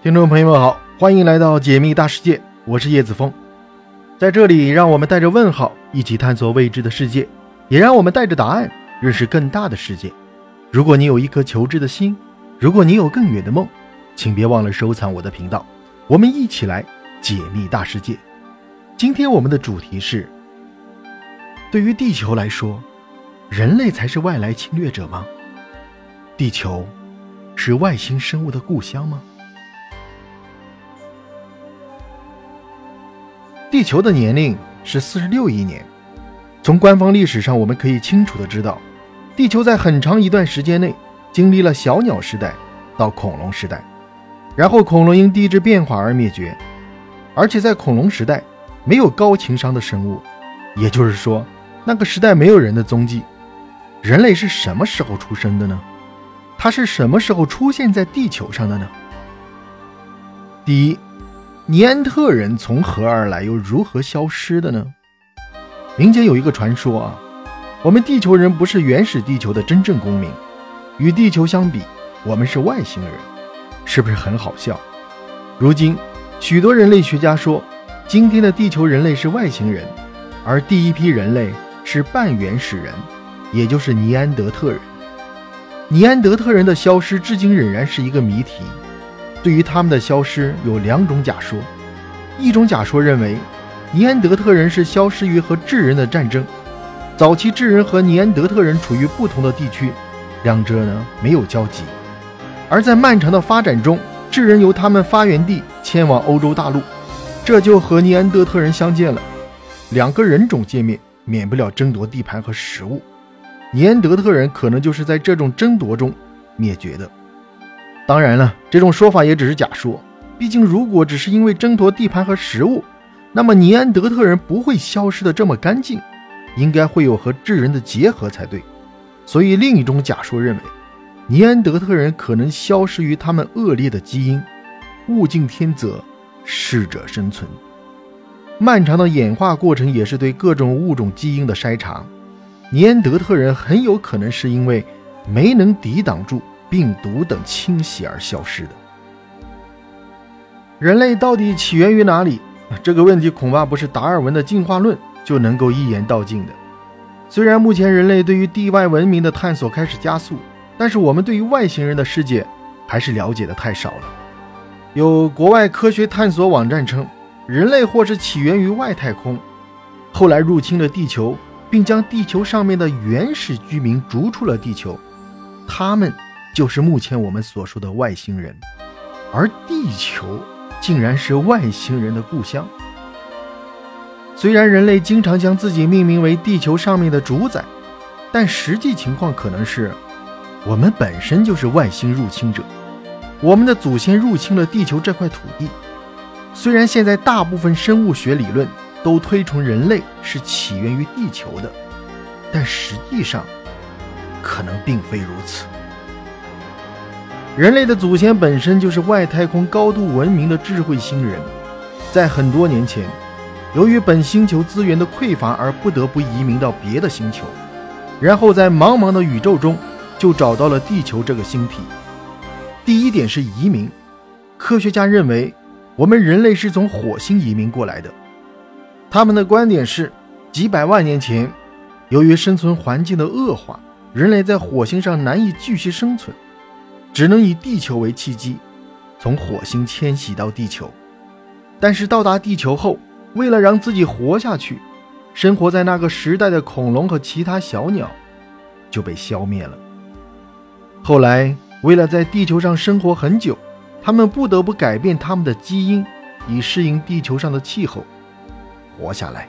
听众朋友们好，欢迎来到解密大世界，我是叶子峰。在这里，让我们带着问号一起探索未知的世界，也让我们带着答案认识更大的世界。如果你有一颗求知的心，如果你有更远的梦，请别忘了收藏我的频道，我们一起来解密大世界。今天我们的主题是：对于地球来说，人类才是外来侵略者吗？地球是外星生物的故乡吗？地球的年龄是四十六亿年。从官方历史上，我们可以清楚的知道，地球在很长一段时间内经历了小鸟时代到恐龙时代，然后恐龙因地质变化而灭绝。而且在恐龙时代，没有高情商的生物，也就是说，那个时代没有人的踪迹。人类是什么时候出生的呢？它是什么时候出现在地球上的呢？第一。尼安特人从何而来，又如何消失的呢？民间有一个传说啊，我们地球人不是原始地球的真正公民，与地球相比，我们是外星人，是不是很好笑？如今，许多人类学家说，今天的地球人类是外星人，而第一批人类是半原始人，也就是尼安德特人。尼安德特人的消失至今仍然是一个谜题。对于他们的消失有两种假说，一种假说认为，尼安德特人是消失于和智人的战争，早期智人和尼安德特人处于不同的地区，两者呢没有交集，而在漫长的发展中，智人由他们发源地迁往欧洲大陆，这就和尼安德特人相见了，两个人种见面，免不了争夺地盘和食物，尼安德特人可能就是在这种争夺中灭绝的。当然了，这种说法也只是假说。毕竟，如果只是因为争夺地盘和食物，那么尼安德特人不会消失的这么干净，应该会有和智人的结合才对。所以，另一种假说认为，尼安德特人可能消失于他们恶劣的基因。物竞天择，适者生存。漫长的演化过程也是对各种物种基因的筛查。尼安德特人很有可能是因为没能抵挡住。病毒等侵袭而消失的人类到底起源于哪里？这个问题恐怕不是达尔文的进化论就能够一言道尽的。虽然目前人类对于地外文明的探索开始加速，但是我们对于外星人的世界还是了解的太少了。有国外科学探索网站称，人类或是起源于外太空，后来入侵了地球，并将地球上面的原始居民逐出了地球，他们。就是目前我们所说的外星人，而地球竟然是外星人的故乡。虽然人类经常将自己命名为地球上面的主宰，但实际情况可能是，我们本身就是外星入侵者。我们的祖先入侵了地球这块土地。虽然现在大部分生物学理论都推崇人类是起源于地球的，但实际上可能并非如此。人类的祖先本身就是外太空高度文明的智慧星人，在很多年前，由于本星球资源的匮乏而不得不移民到别的星球，然后在茫茫的宇宙中就找到了地球这个星体。第一点是移民，科学家认为我们人类是从火星移民过来的。他们的观点是，几百万年前，由于生存环境的恶化，人类在火星上难以继续生存。只能以地球为契机，从火星迁徙到地球。但是到达地球后，为了让自己活下去，生活在那个时代的恐龙和其他小鸟就被消灭了。后来，为了在地球上生活很久，他们不得不改变他们的基因，以适应地球上的气候，活下来。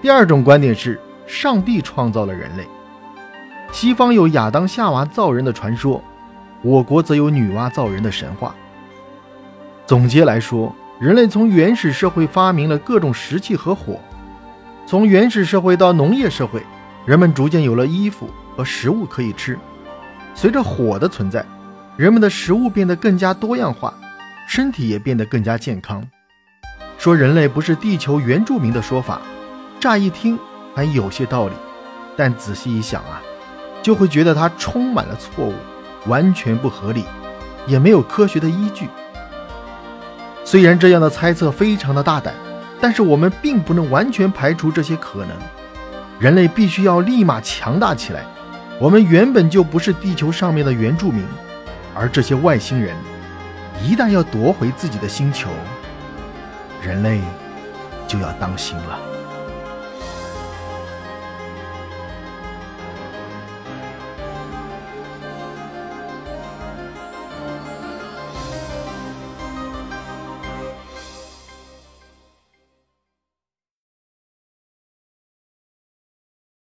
第二种观点是，上帝创造了人类。西方有亚当夏娃造人的传说，我国则有女娲造人的神话。总结来说，人类从原始社会发明了各种石器和火，从原始社会到农业社会，人们逐渐有了衣服和食物可以吃。随着火的存在，人们的食物变得更加多样化，身体也变得更加健康。说人类不是地球原住民的说法，乍一听还有些道理，但仔细一想啊。就会觉得它充满了错误，完全不合理。也没有科学的依据。虽然这样的猜测非常的大胆，但是我们并不能完全排除这些可能。人类必须要立马强大起来。我们原本就不是地球上面的原住民，而这些外星人一旦要夺回自己的星球，人类就要当心了。